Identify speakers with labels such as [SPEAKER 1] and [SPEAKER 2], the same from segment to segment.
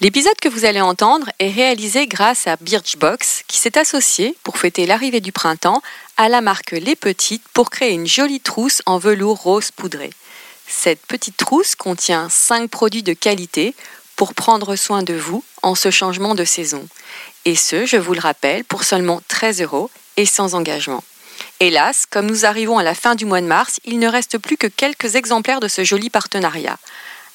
[SPEAKER 1] L'épisode que vous allez entendre est réalisé grâce à Birchbox qui s'est associé pour fêter l'arrivée du printemps à la marque Les Petites pour créer une jolie trousse en velours rose poudré. Cette petite trousse contient 5 produits de qualité pour prendre soin de vous en ce changement de saison. Et ce, je vous le rappelle, pour seulement 13 euros et sans engagement. Hélas, comme nous arrivons à la fin du mois de mars, il ne reste plus que quelques exemplaires de ce joli partenariat.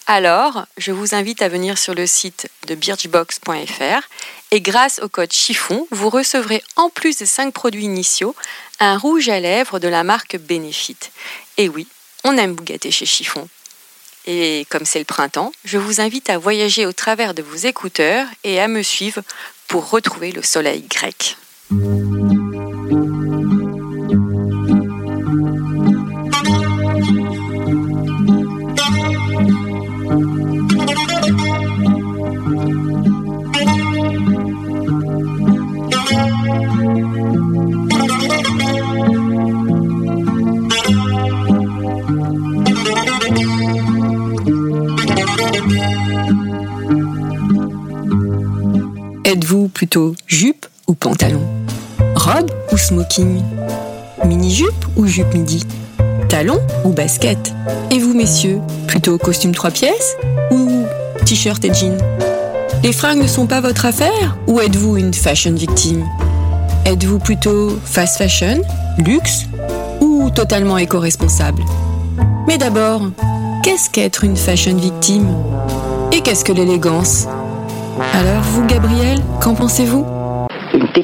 [SPEAKER 1] Alors, je vous invite à venir sur le site de birchbox.fr et grâce au code chiffon, vous recevrez en plus des 5 produits initiaux un rouge à lèvres de la marque Benefit. Et oui, on aime vous chez Chiffon. Et comme c'est le printemps, je vous invite à voyager au travers de vos écouteurs et à me suivre pour retrouver le soleil grec. Jupe midi. Talon ou basket? Et vous, messieurs, plutôt costume trois pièces ou t-shirt et jean Les fringues ne sont pas votre affaire ou êtes-vous une fashion victime? Êtes-vous plutôt fast fashion, luxe ou totalement éco-responsable? Mais d'abord, qu'est-ce qu'être une fashion victime? Et qu'est-ce que l'élégance? Alors vous, Gabriel, qu'en pensez-vous?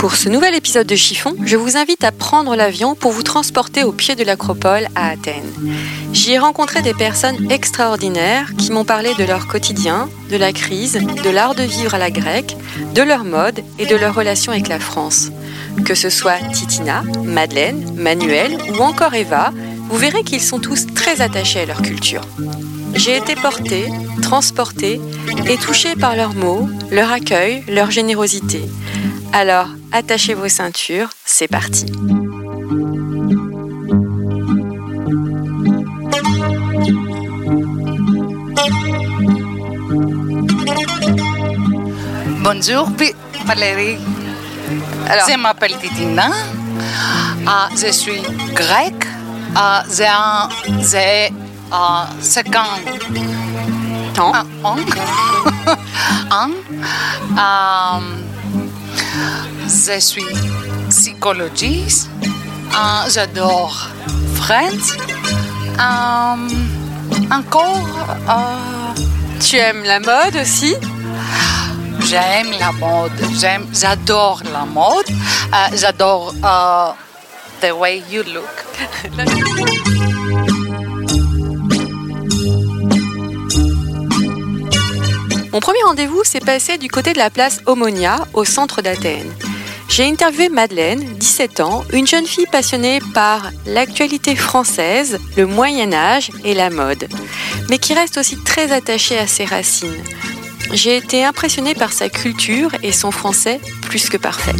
[SPEAKER 1] Pour ce nouvel épisode de Chiffon, je vous invite à prendre l'avion pour vous transporter au pied de l'acropole à Athènes. J'y ai rencontré des personnes extraordinaires qui m'ont parlé de leur quotidien, de la crise, de l'art de vivre à la grecque, de leur mode et de leur relation avec la France. Que ce soit Titina, Madeleine, Manuel ou encore Eva, vous verrez qu'ils sont tous très attachés à leur culture. J'ai été portée, transportée et touchée par leurs mots, leur accueil, leur générosité. Alors, attachez vos ceintures, c'est parti.
[SPEAKER 2] Bonjour, Valérie.
[SPEAKER 1] Alors,
[SPEAKER 2] Je m'appelle Titina. Ah, je suis grecque. Ah, j'ai un, j'ai, ah, 50
[SPEAKER 1] temps.
[SPEAKER 2] ah, ans. Ans. Je suis psychologiste. Ah, J'adore Friends. Ah, encore, ah,
[SPEAKER 1] Tu aimes la mode aussi?
[SPEAKER 2] J'aime la mode, j'aime, j'adore la mode, Euh, j'adore euh, the way you look.
[SPEAKER 1] Mon premier rendez-vous s'est passé du côté de la place Omonia, au centre d'Athènes. J'ai interviewé Madeleine, 17 ans, une jeune fille passionnée par l'actualité française, le Moyen Âge et la mode, mais qui reste aussi très attachée à ses racines. J'ai été impressionnée par sa culture et son français plus que parfait.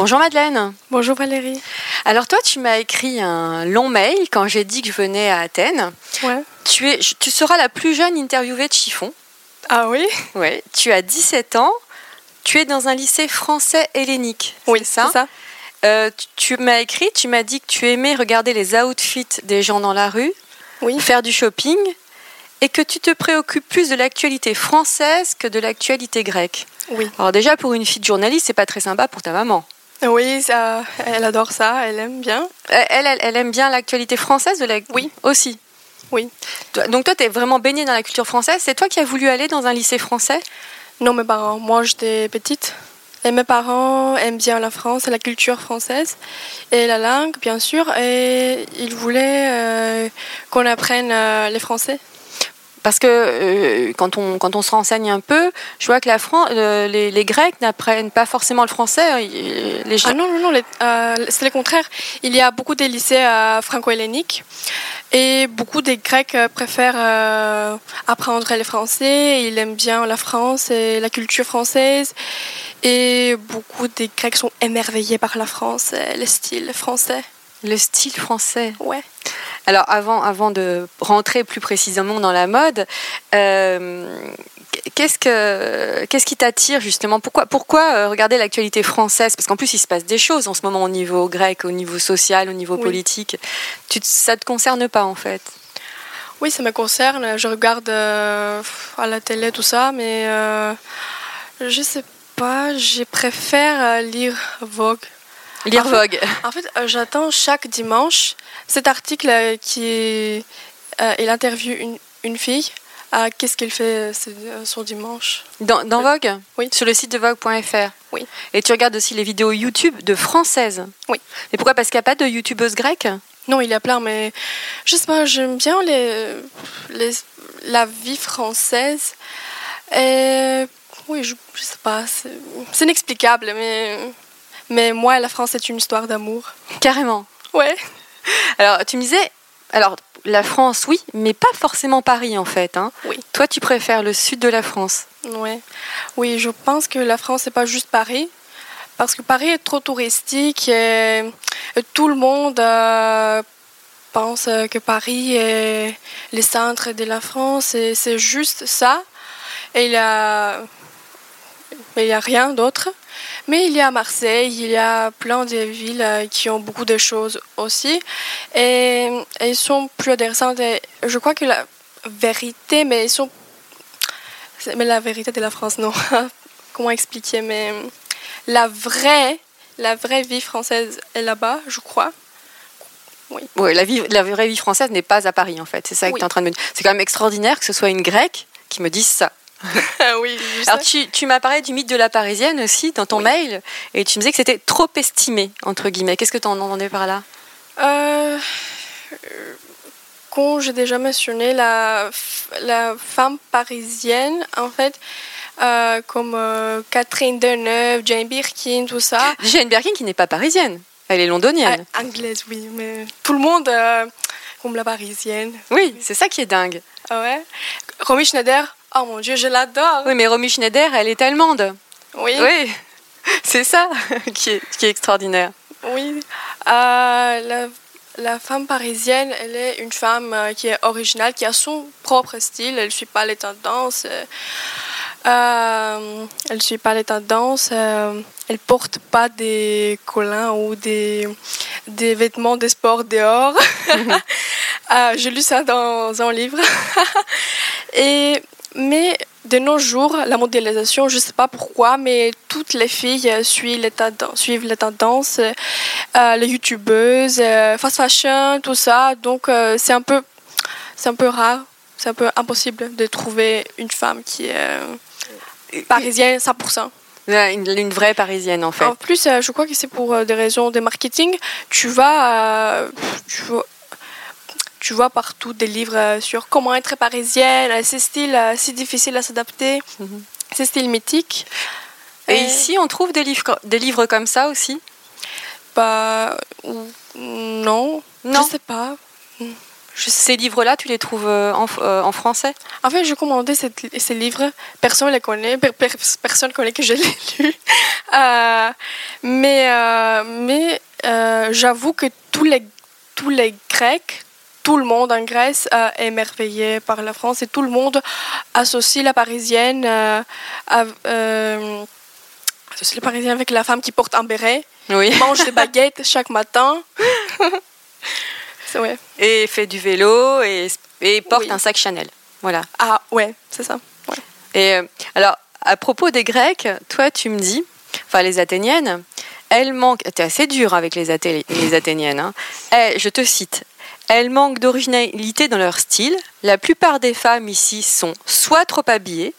[SPEAKER 1] Bonjour Madeleine.
[SPEAKER 3] Bonjour Valérie.
[SPEAKER 1] Alors toi, tu m'as écrit un long mail quand j'ai dit que je venais à Athènes.
[SPEAKER 3] Ouais.
[SPEAKER 1] Tu, es, tu seras la plus jeune interviewée de Chiffon.
[SPEAKER 3] Ah oui?
[SPEAKER 1] Oui. Tu as 17 ans. Tu es dans un lycée français hellénique.
[SPEAKER 3] Oui,
[SPEAKER 1] c'est ça. Euh, tu tu m'as écrit, tu m'as dit que tu aimais regarder les outfits des gens dans la rue,
[SPEAKER 3] Oui.
[SPEAKER 1] faire du shopping, et que tu te préoccupes plus de l'actualité française que de l'actualité grecque.
[SPEAKER 3] Oui.
[SPEAKER 1] Alors déjà, pour une fille de journaliste, c'est pas très sympa pour ta maman.
[SPEAKER 3] Oui, ça, elle adore ça, elle aime bien.
[SPEAKER 1] Elle, elle, elle aime bien l'actualité française de la...
[SPEAKER 3] Oui.
[SPEAKER 1] Aussi.
[SPEAKER 3] Oui.
[SPEAKER 1] Donc toi, tu es vraiment baignée dans la culture française. C'est toi qui as voulu aller dans un lycée français?
[SPEAKER 3] Non, mes parents. Moi, j'étais petite. Et mes parents aiment bien la France, la culture française et la langue, bien sûr. Et ils voulaient euh, qu'on apprenne euh, les français.
[SPEAKER 1] Parce que euh, quand, on, quand on se renseigne un peu, je vois que la Fran- euh, les, les Grecs n'apprennent pas forcément le français. Les gens-
[SPEAKER 3] Ah non, non, non, euh, c'est le contraire. Il y a beaucoup de lycées franco-helléniques et beaucoup des Grecs préfèrent apprendre le français. Ils aiment bien la France et la culture française. Et beaucoup des Grecs sont émerveillés par la France, et le style français.
[SPEAKER 1] Le style français.
[SPEAKER 3] Ouais.
[SPEAKER 1] Alors avant, avant de rentrer plus précisément dans la mode, euh, qu'est-ce, que, qu'est-ce qui t'attire justement? Pourquoi, pourquoi euh, regarder l'actualité française? Parce qu'en plus, il se passe des choses en ce moment au niveau grec, au niveau social, au niveau
[SPEAKER 3] Oui.
[SPEAKER 1] politique. Tu, ça ne te concerne pas en fait?
[SPEAKER 3] Oui, ça me concerne. Je regarde euh, à la télé tout ça, mais euh, je sais pas. Je préfère lire Vogue.
[SPEAKER 1] Lire
[SPEAKER 3] En fait-
[SPEAKER 1] Vogue.
[SPEAKER 3] En fait, euh, j'attends chaque dimanche cet article euh, qui est, euh, il interviewe une, une fille. à Qu'est-ce qu'elle fait euh, euh, son dimanche?
[SPEAKER 1] Dans, dans Vogue?
[SPEAKER 3] Oui.
[SPEAKER 1] Sur le site de Vogue.fr
[SPEAKER 3] Oui.
[SPEAKER 1] Et tu regardes aussi les vidéos YouTube de françaises
[SPEAKER 3] Oui.
[SPEAKER 1] Et pourquoi? Parce qu'il n'y a pas de youtubeuses grecques?
[SPEAKER 3] Non, il y a plein, mais je sais pas, j'aime bien les, les, la vie française. Et oui, je, je sais pas, c'est inexplicable, mais, mais moi, la France, c'est une histoire d'amour.
[SPEAKER 1] Carrément.
[SPEAKER 3] Ouais.
[SPEAKER 1] Alors, tu me disais, alors la France, oui, mais pas forcément Paris en fait. hein.
[SPEAKER 3] Oui.
[SPEAKER 1] Toi, tu préfères le sud de la France?
[SPEAKER 3] Ouais. Oui, je pense que la France, c'est pas juste Paris. Parce que Paris est trop touristique et, tout le monde euh, pense euh, que Paris est le centre de la France et c'est juste ça. Et il a, il y a rien d'autre. Mais il y a Marseille, il y a plein de villes euh, qui ont beaucoup de choses aussi. Et, et ils sont plus intéressantes. Et je crois que la vérité, mais ils sont Mais la vérité de la France, non. Comment expliquer Mais la vraie, la vraie vie française est là-bas, je crois.
[SPEAKER 1] Oui, la, vie, la vraie vie française n'est pas à Paris en fait. C'est ça que
[SPEAKER 3] Oui.
[SPEAKER 1] tu es en train de me dire. C'est quand même extraordinaire que ce soit une grecque qui me dise ça.
[SPEAKER 3] Oui, je
[SPEAKER 1] Alors, tu, tu m'as parlé du mythe de la parisienne aussi dans ton
[SPEAKER 3] Oui.
[SPEAKER 1] mail et tu me disais que c'était trop estimé, entre guillemets. Qu'est-ce que tu en entendais par là?
[SPEAKER 3] Euh, euh, quand j'ai déjà mentionné la, la femme parisienne, en fait, euh, comme euh, Catherine Deneuve, Jane Birkin, tout ça.
[SPEAKER 1] Jane Birkin qui n'est pas parisienne. Elle est londonienne.
[SPEAKER 3] Ah, anglaise, oui, mais tout le monde comme la parisienne.
[SPEAKER 1] Oui, c'est ça qui est dingue.
[SPEAKER 3] Ah ouais? Romy Schneider, oh mon dieu, je l'adore.
[SPEAKER 1] Oui, mais Romy Schneider, elle est allemande.
[SPEAKER 3] Oui,
[SPEAKER 1] Oui, c'est ça qui est, qui est extraordinaire.
[SPEAKER 3] oui. Euh, la, la femme parisienne, elle est une femme euh, qui est originale, qui a son propre style. Elle ne suit pas les tendances. euh, euh, elle ne suit pas les tendances. euh, elle porte pas des collants ou des, des vêtements de sport dehors. Euh, J'ai lu ça dans un livre. Et, mais de nos jours, la mondialisation, je ne sais pas pourquoi, mais toutes les filles suivent les tendances, suivent les, tendances euh, les youtubeuses, euh, fast fashion, tout ça. Donc euh, c'est un peu, c'est un peu rare, c'est un peu impossible de trouver une femme qui est euh, parisienne 100%.
[SPEAKER 1] Ouais, Une, une vraie parisienne, en fait.
[SPEAKER 3] En plus, je crois que c'est pour des raisons de marketing. Tu vas, tu tu vois partout des livres euh, sur comment être parisienne, euh, ces styles euh, si difficiles à s'adapter,
[SPEAKER 1] Mhm.
[SPEAKER 3] ces styles mythiques.
[SPEAKER 1] Et ici, on trouve des livres, des livres comme ça aussi?
[SPEAKER 3] Bah, non,
[SPEAKER 1] Non.
[SPEAKER 3] je sais pas.
[SPEAKER 1] Ces livres-là, tu les trouves en, euh, français?
[SPEAKER 3] En fait, j'ai commandé cette- ces livres, personne ne les connaît, per- per- personne connaît que je l'ai lu. Euh, mais euh, mais j'avoue que tous les, tous les Grecs, tout le monde en Grèce euh, est émerveillé par la France et tout le monde associe la Parisienne, euh, à- euh, associe la Parisienne avec la femme qui porte un béret,
[SPEAKER 1] Oui.
[SPEAKER 3] mange des baguettes chaque matin. Ouais.
[SPEAKER 1] Et fait du vélo et, et porte
[SPEAKER 3] Oui.
[SPEAKER 1] un sac Chanel. Voilà.
[SPEAKER 3] Ah ouais, c'est ça. Ouais.
[SPEAKER 1] Et euh, alors, à propos des Grecs, toi, tu me dis, enfin les Athéniennes, elles manquent. T'es assez dur avec les, Athé- les Athéniennes. hein. Eh, je te cite. Elles manquent d'originalité dans leur style. La plupart des femmes ici sont soit trop habillées,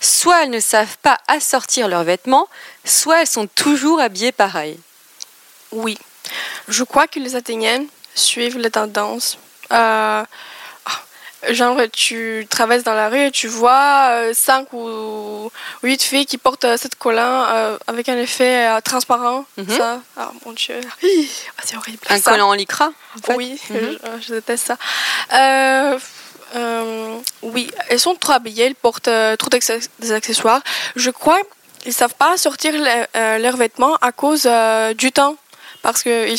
[SPEAKER 1] soit elles ne savent pas assortir leurs vêtements, soit elles sont toujours habillées pareil.
[SPEAKER 3] Oui. Je crois que les Athéniennes suivent les tendances. Euh, genre, tu traverses dans la rue et tu vois euh, cinq ou huit filles qui portent euh, cette collant euh, avec un effet euh, transparent.
[SPEAKER 1] Mhm.
[SPEAKER 3] Ça, ah mon Dieu, ah, c'est horrible.
[SPEAKER 1] Un
[SPEAKER 3] ça.
[SPEAKER 1] collant en lycra en fait.
[SPEAKER 3] Oui,
[SPEAKER 1] Mhm.
[SPEAKER 3] je, je déteste ça. Euh, euh, oui, elles sont trop habillées, elles portent euh, trop des accessoires. Je crois qu'ils savent pas sortir le- euh, leurs vêtements à cause euh, du temps. Parce que il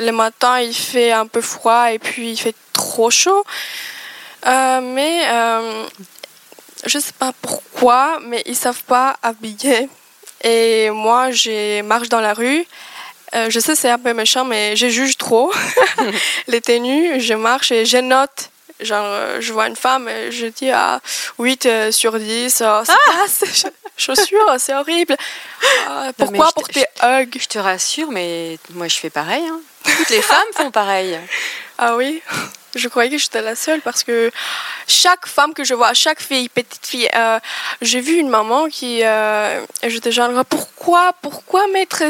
[SPEAKER 3] le matin, il fait un peu froid et puis il fait trop chaud. Euh, mais euh, je sais pas pourquoi, mais ils savent pas habiller. Et moi, je marche dans la rue. Euh, je sais, c'est un peu méchant, mais je juge trop les tenues. Je marche et je note. Genre, euh, je vois une femme et je dis à 8 euh, sur 10, oh, c'est ces ch- chaussures, c'est horrible. Ah, pourquoi porter hug?
[SPEAKER 1] Je te rassure, mais moi je fais pareil. hein. Toutes les femmes font pareil.
[SPEAKER 3] Ah oui, je croyais que j'étais la seule parce que chaque femme que je vois, chaque fille, petite fille, euh, j'ai vu une maman qui, euh, j'étais genre, pourquoi, pourquoi mettre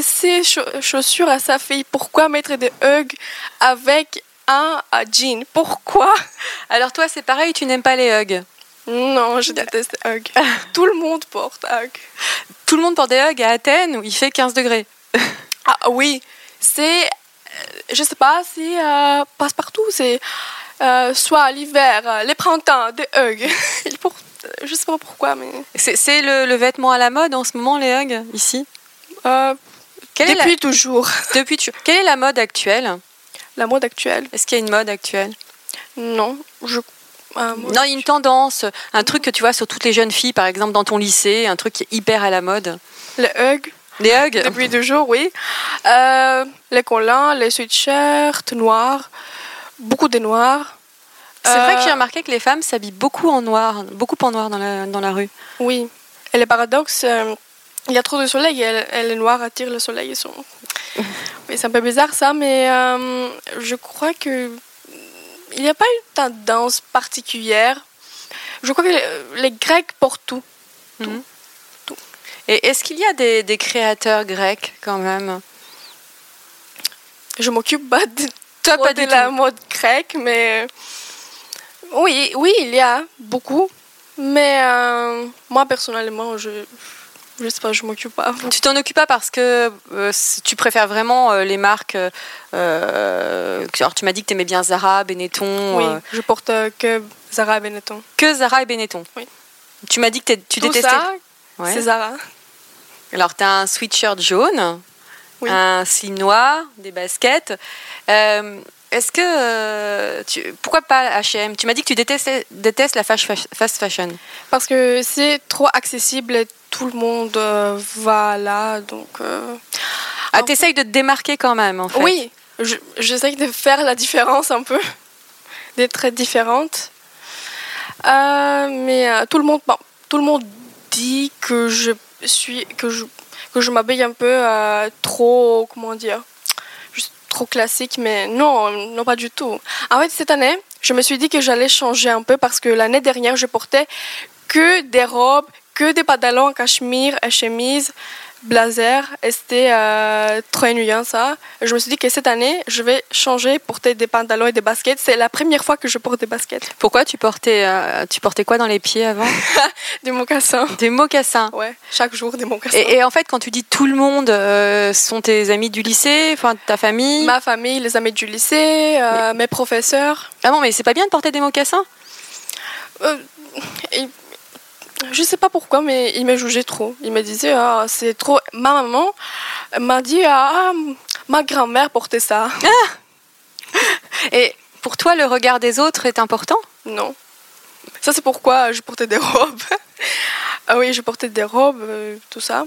[SPEAKER 3] cha- chaussures à sa fille? Pourquoi mettre des hugs avec un euh, jean Pourquoi
[SPEAKER 1] Alors toi c'est pareil, tu n'aimes pas les hugs.
[SPEAKER 3] Non, je déteste les hugs. Tout le monde porte hug.
[SPEAKER 1] Tout le monde porte des hugs à Athènes où il fait 15 degrés.
[SPEAKER 3] Ah oui, c'est, euh, je sais pas, c'est euh, passe partout. C'est euh, soit l'hiver, les printemps, des hugs. Ils portent, je sais pas pourquoi, mais
[SPEAKER 1] C'est c'est le, le vêtement à la mode en ce moment, les hugs, ici?
[SPEAKER 3] Euh,
[SPEAKER 1] la-
[SPEAKER 3] depuis toujours.
[SPEAKER 1] Depuis tu- Quelle est la mode actuelle?
[SPEAKER 3] La mode actuelle,
[SPEAKER 1] Est-ce qu'il y a une mode actuelle?
[SPEAKER 3] Non, je. moi,
[SPEAKER 1] Non, il y a une tendance, un truc que tu vois sur toutes les jeunes filles, par exemple dans ton lycée, un truc qui est hyper à la mode.
[SPEAKER 3] Les hugs,
[SPEAKER 1] Les hugs?
[SPEAKER 3] Depuis toujours, oui. Euh, les collants, les sweatshirts noirs, beaucoup de noirs.
[SPEAKER 1] C'est vrai que j'ai
[SPEAKER 3] Euh,
[SPEAKER 1] remarqué que les femmes s'habillent beaucoup en noir, beaucoup en noir dans la, dans la rue.
[SPEAKER 3] Oui. Et le paradoxe, euh, il y a trop de soleil et, et les noirs attirent le soleil. Ils sont... oui, c'est un peu bizarre ça, mais euh, je crois que il n'y a pas une tendance particulière. Je crois que les, les Grecs portent tout.
[SPEAKER 1] Et est-ce qu'il y a des, des créateurs grecs quand même?
[SPEAKER 3] Je m'occupe pas de,
[SPEAKER 1] Toi, pas
[SPEAKER 3] de la
[SPEAKER 1] tout.
[SPEAKER 3] mode grecque, mais oui, oui, il y a beaucoup. Mais euh, moi personnellement, je je sais pas, je m'occupe pas.
[SPEAKER 1] Tu t'en occupes pas parce que euh, tu préfères vraiment euh, les marques. euh, alors tu m'as dit que tu aimais bien Zara, Benetton,
[SPEAKER 3] Oui, je porte que Zara et Benetton.
[SPEAKER 1] que Zara et Benetton.
[SPEAKER 3] Oui.
[SPEAKER 1] Tu m'as dit que tu
[SPEAKER 3] Tout
[SPEAKER 1] détestais.
[SPEAKER 3] ça,
[SPEAKER 1] Ouais.
[SPEAKER 3] c'est Zara.
[SPEAKER 1] Alors tu as un sweatshirt jaune,
[SPEAKER 3] Oui.
[SPEAKER 1] un slim noir, des baskets. Est-ce que euh, tu, pourquoi pas H&M Tu m'as dit que tu détestais, détestes la fast fa- fast fashion.
[SPEAKER 3] Parce que c'est trop accessible et tout le monde euh, va là. Donc, euh,
[SPEAKER 1] Ah, t'essayes de te démarquer quand même en fait.
[SPEAKER 3] oui, je- j'essaye de faire la différence un peu, d'être très différente. Euh, mais tout le monde, bon, tout le monde dit que je suis, que je, que je m'habille un peu trop, comment dire, classique. Mais non, non pas du tout. En fait, cette année, je me suis dit que j'allais changer un peu parce que l'année dernière, je portais que des robes, que des pantalons en cachemire et chemise, blazer. Et c'était euh, trop ennuyant ça. Je me suis dit que cette année, je vais changer, porter des pantalons et des baskets. C'est la première fois que je porte des baskets.
[SPEAKER 1] Pourquoi tu portais, euh, tu portais quoi dans les pieds avant
[SPEAKER 3] Des mocassins.
[SPEAKER 1] Des mocassins.
[SPEAKER 3] Ouais, chaque jour des mocassins.
[SPEAKER 1] Et, et en fait, quand tu dis tout le monde, euh, sont tes amis du lycée, enfin ta famille?
[SPEAKER 3] Ma famille, les amis du lycée, euh, mes professeurs.
[SPEAKER 1] Ah bon, mais c'est pas bien de porter des mocassins?
[SPEAKER 3] Euh, et- je sais pas pourquoi, mais ils me jugeaient trop. Ils me disaient, ah, c'est trop. Ma maman m'a dit, ah, ma grand-mère portait ça.
[SPEAKER 1] Et pour toi, le regard des autres est important?
[SPEAKER 3] Non. Ça, c'est pourquoi je portais des robes. ah oui, je portais des robes, euh, tout ça.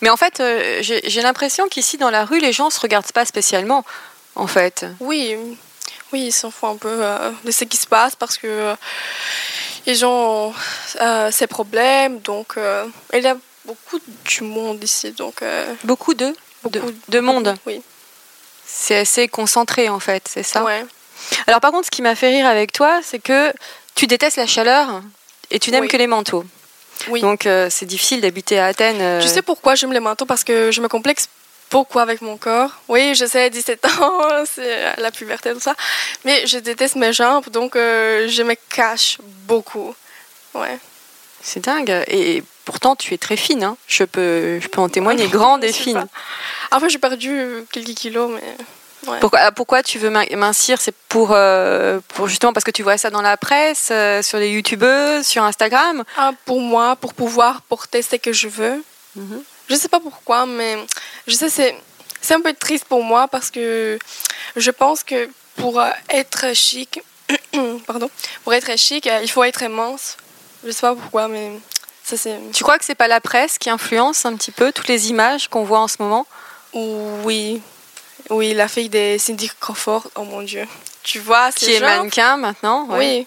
[SPEAKER 1] Mais en fait, euh, j'ai l'impression qu'ici, dans la rue, les gens se regardent pas spécialement, en fait.
[SPEAKER 3] Oui, oui, ils s'en foutent un peu euh, de ce qui se passe parce que euh, ils ont euh, ces problèmes. Donc, euh, il y a beaucoup du monde ici. Donc, euh,
[SPEAKER 1] Beaucoup de,
[SPEAKER 3] beaucoup
[SPEAKER 1] de monde.
[SPEAKER 3] Oui.
[SPEAKER 1] C'est assez concentré en fait, c'est ça
[SPEAKER 3] Ouais.
[SPEAKER 1] Alors par contre, ce qui m'a fait rire avec toi, c'est que tu détestes la chaleur et tu n'aimes
[SPEAKER 3] Oui.
[SPEAKER 1] que les manteaux.
[SPEAKER 3] Oui.
[SPEAKER 1] Donc euh, c'est difficile d'habiter à Athènes. euh,
[SPEAKER 3] Je sais pourquoi j'aime les manteaux? Parce que je me complexe beaucoup avec mon corps? Oui, je sais, 17 ans, c'est la puberté, tout ça. Mais je déteste mes jambes, donc euh, je me cache beaucoup. Ouais.
[SPEAKER 1] C'est dingue. Et pourtant, tu es très fine. hein. Je, peux, je peux en témoigner. Grande et fine.
[SPEAKER 3] pas. Après, j'ai perdu quelques kilos, mais. Ouais.
[SPEAKER 1] Pourquoi, ah, pourquoi tu veux min- mincir? C'est pour, euh, pour justement parce que tu vois ça dans la presse, euh, sur les youtubeuses, sur Instagram?
[SPEAKER 3] Ah, pour moi, pour pouvoir porter ce que je veux.
[SPEAKER 1] Mhm.
[SPEAKER 3] Je sais pas pourquoi, mais je sais c'est c'est un peu triste pour moi parce que je pense que pour euh, être chic, pardon, pour être chic, euh, il faut être mince. Je sais pas pourquoi, mais ça c'est
[SPEAKER 1] Tu crois que c'est pas la presse qui influence un petit peu toutes les images qu'on voit en ce moment?
[SPEAKER 3] Oui, oui, la fille de Cindy Crawford. Oh mon dieu, tu vois
[SPEAKER 1] Qui est mannequin maintenant ouais.
[SPEAKER 3] Oui.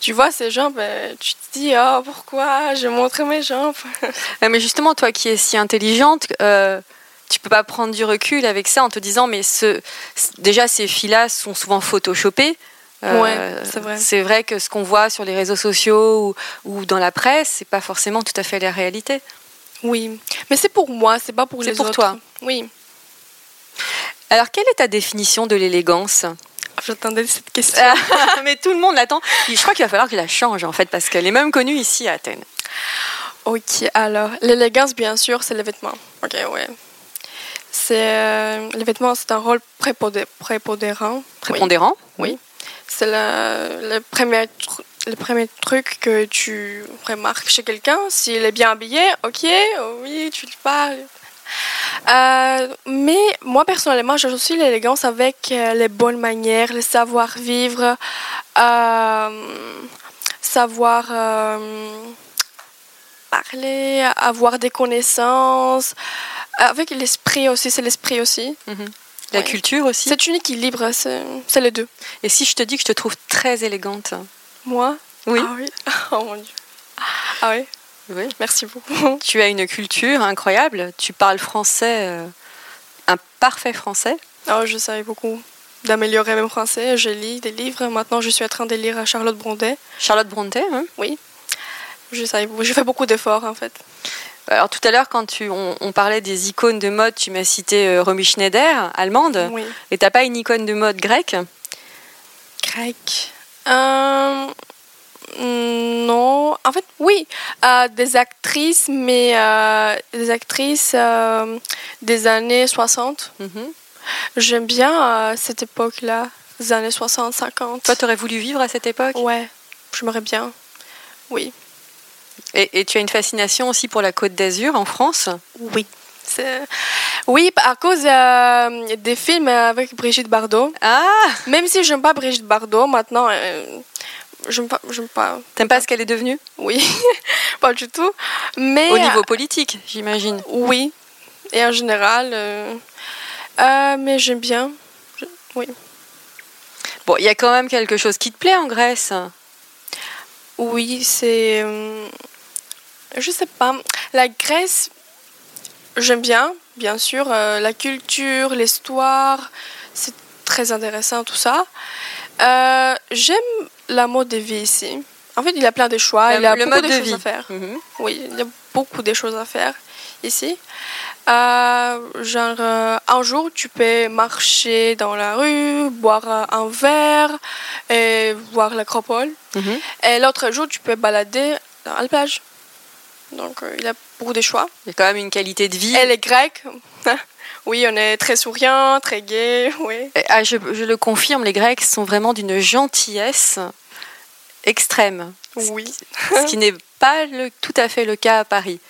[SPEAKER 3] Tu vois ces jambes, tu te dis, oh, pourquoi je montre mes jambes?
[SPEAKER 1] Mais justement, toi qui es si intelligente, euh, tu peux pas prendre du recul avec ça en te disant, mais ce, déjà ces filles-là sont souvent photoshopées. Euh,
[SPEAKER 3] Ouais, c'est vrai.
[SPEAKER 1] C'est vrai que ce qu'on voit sur les réseaux sociaux ou, ou dans la presse, c'est pas forcément tout à fait la réalité.
[SPEAKER 3] Oui, mais c'est pour moi, c'est pas pour
[SPEAKER 1] C'est
[SPEAKER 3] les
[SPEAKER 1] pour
[SPEAKER 3] autres.
[SPEAKER 1] toi.
[SPEAKER 3] Oui.
[SPEAKER 1] Alors, quelle est ta définition de l'élégance?
[SPEAKER 3] J'attendais cette question.
[SPEAKER 1] Mais tout le monde l'attend. Je crois qu'il va falloir que je la change en fait, parce qu'elle est même connue ici à Athènes.
[SPEAKER 3] Ok, alors, l'élégance, bien sûr, c'est les vêtements. Ok, ouais. C'est, euh, les vêtements, c'est un rôle prépondérant. Oui.
[SPEAKER 1] Prépondérant
[SPEAKER 3] Oui. C'est le, le, premier le premier truc que tu remarques chez quelqu'un. S'il est bien habillé, ok, oui, tu le parles. Euh, mais moi, personnellement, j'associe l'élégance avec euh, les bonnes manières, le savoir-vivre, euh, savoir euh, parler, avoir des connaissances, avec l'esprit aussi, c'est l'esprit aussi.
[SPEAKER 1] La
[SPEAKER 3] Ouais.
[SPEAKER 1] culture aussi.
[SPEAKER 3] C'est un équilibre, c'est c'est les deux.
[SPEAKER 1] Et si je te dis que je te trouve très élégante?
[SPEAKER 3] Moi?
[SPEAKER 1] Oui.
[SPEAKER 3] Ah oui. Oh mon dieu. Ah oui.
[SPEAKER 1] Oui.
[SPEAKER 3] Merci beaucoup.
[SPEAKER 1] Tu as une culture incroyable. Tu parles français, euh, un parfait français.
[SPEAKER 3] Oh, je savais beaucoup d'améliorer mon français. Je lis des livres. Maintenant, je suis en train de lire Charlotte Brontet.
[SPEAKER 1] Charlotte Brontë. hein?
[SPEAKER 3] Je savais, je fais beaucoup d'efforts en fait.
[SPEAKER 1] Alors tout à l'heure, quand tu, on, on parlait des icônes de mode, tu m'as cité euh, Romy Schneider, allemande.
[SPEAKER 3] Oui.
[SPEAKER 1] Et t'as pas une icône de mode grecque?
[SPEAKER 3] Grec. Euh, non. En fait, oui. Euh, des actrices, mais euh, des actrices euh, des années 60.
[SPEAKER 1] Mhm.
[SPEAKER 3] J'aime bien cette époque-là, les années 60, 50.
[SPEAKER 1] Toi, t'aurais voulu vivre à cette époque?
[SPEAKER 3] Ouais, j'aimerais bien. Oui.
[SPEAKER 1] et, et tu as une fascination aussi pour la Côte d'Azur en France?
[SPEAKER 3] Oui. Oui, à cause des films avec Brigitte Bardot.
[SPEAKER 1] Ah
[SPEAKER 3] Même si j'aime pas Brigitte Bardot, maintenant, j'aime pas, j'aime pas.
[SPEAKER 1] T'aimes pas ce qu'elle est devenue?
[SPEAKER 3] Oui, pas du tout. Mais
[SPEAKER 1] Au niveau politique, j'imagine.
[SPEAKER 3] oui, et en général, euh, euh, mais j'aime bien. Je- Oui.
[SPEAKER 1] Bon, il y a quand même quelque chose qui te plaît en Grèce.
[SPEAKER 3] Oui, c'est. euh, je sais pas. La Grèce, j'aime bien, bien sûr. euh, la culture, l'histoire, c'est très intéressant tout ça. Euh, j'aime la mode de vie ici. En fait, il y a plein de choix, il y a
[SPEAKER 1] le
[SPEAKER 3] beaucoup
[SPEAKER 1] mode
[SPEAKER 3] de,
[SPEAKER 1] de
[SPEAKER 3] choses
[SPEAKER 1] vie.
[SPEAKER 3] à faire.
[SPEAKER 1] Mhm.
[SPEAKER 3] Oui, il y a beaucoup de choses à faire ici. Euh, genre, euh, un jour, tu peux marcher dans la rue, boire un verre et voir l'acropole.
[SPEAKER 1] Mhm.
[SPEAKER 3] Et l'autre jour, tu peux balader dans la plage. Donc, euh, il y a beaucoup de choix.
[SPEAKER 1] Il y a quand même une qualité de vie.
[SPEAKER 3] Et les Grecs, oui, on est très souriants, très gays, oui.
[SPEAKER 1] Ah, je, je le confirme, les Grecs sont vraiment d'une gentillesse extrême.
[SPEAKER 3] Oui.
[SPEAKER 1] Ce qui n'est pas le- tout à fait le cas à Paris.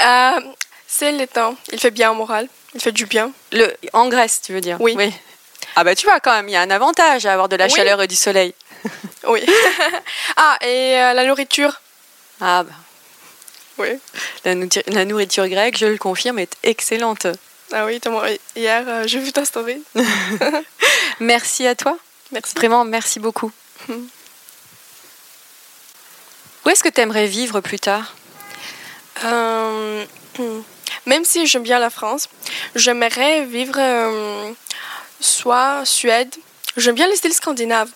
[SPEAKER 3] Euh, c'est le temps. Il fait bien au moral. Il fait du bien.
[SPEAKER 1] Le, en Grèce, tu veux dire?
[SPEAKER 3] Oui.
[SPEAKER 1] Ah bah tu vois quand même, il y a un avantage à avoir de la
[SPEAKER 3] Oui.
[SPEAKER 1] chaleur et du soleil.
[SPEAKER 3] Oui. ah, et euh, la nourriture?
[SPEAKER 1] Ah bah,
[SPEAKER 3] Oui.
[SPEAKER 1] la, nourriture- la nourriture grecque, je le confirme, est excellente.
[SPEAKER 3] Ah oui, hier, euh, j'ai vu ta story.
[SPEAKER 1] Merci à toi.
[SPEAKER 3] Merci.
[SPEAKER 1] Vraiment, merci beaucoup. Où est-ce que tu aimerais vivre plus tard?
[SPEAKER 3] Euh, même si j'aime bien la France, j'aimerais vivre euh, soit Suède. J'aime bien les styles scandinaves.